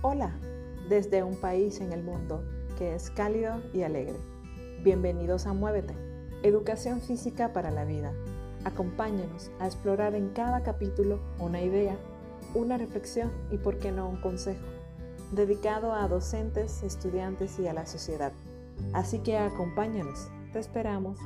Hola, desde un país en el mundo que es cálido y alegre. Bienvenidos a Muévete, Educación Física para la Vida. Acompáñanos a explorar en cada capítulo una idea, una reflexión y, por qué no, un consejo, dedicado a docentes, estudiantes y a la sociedad. Así que acompáñanos, te esperamos.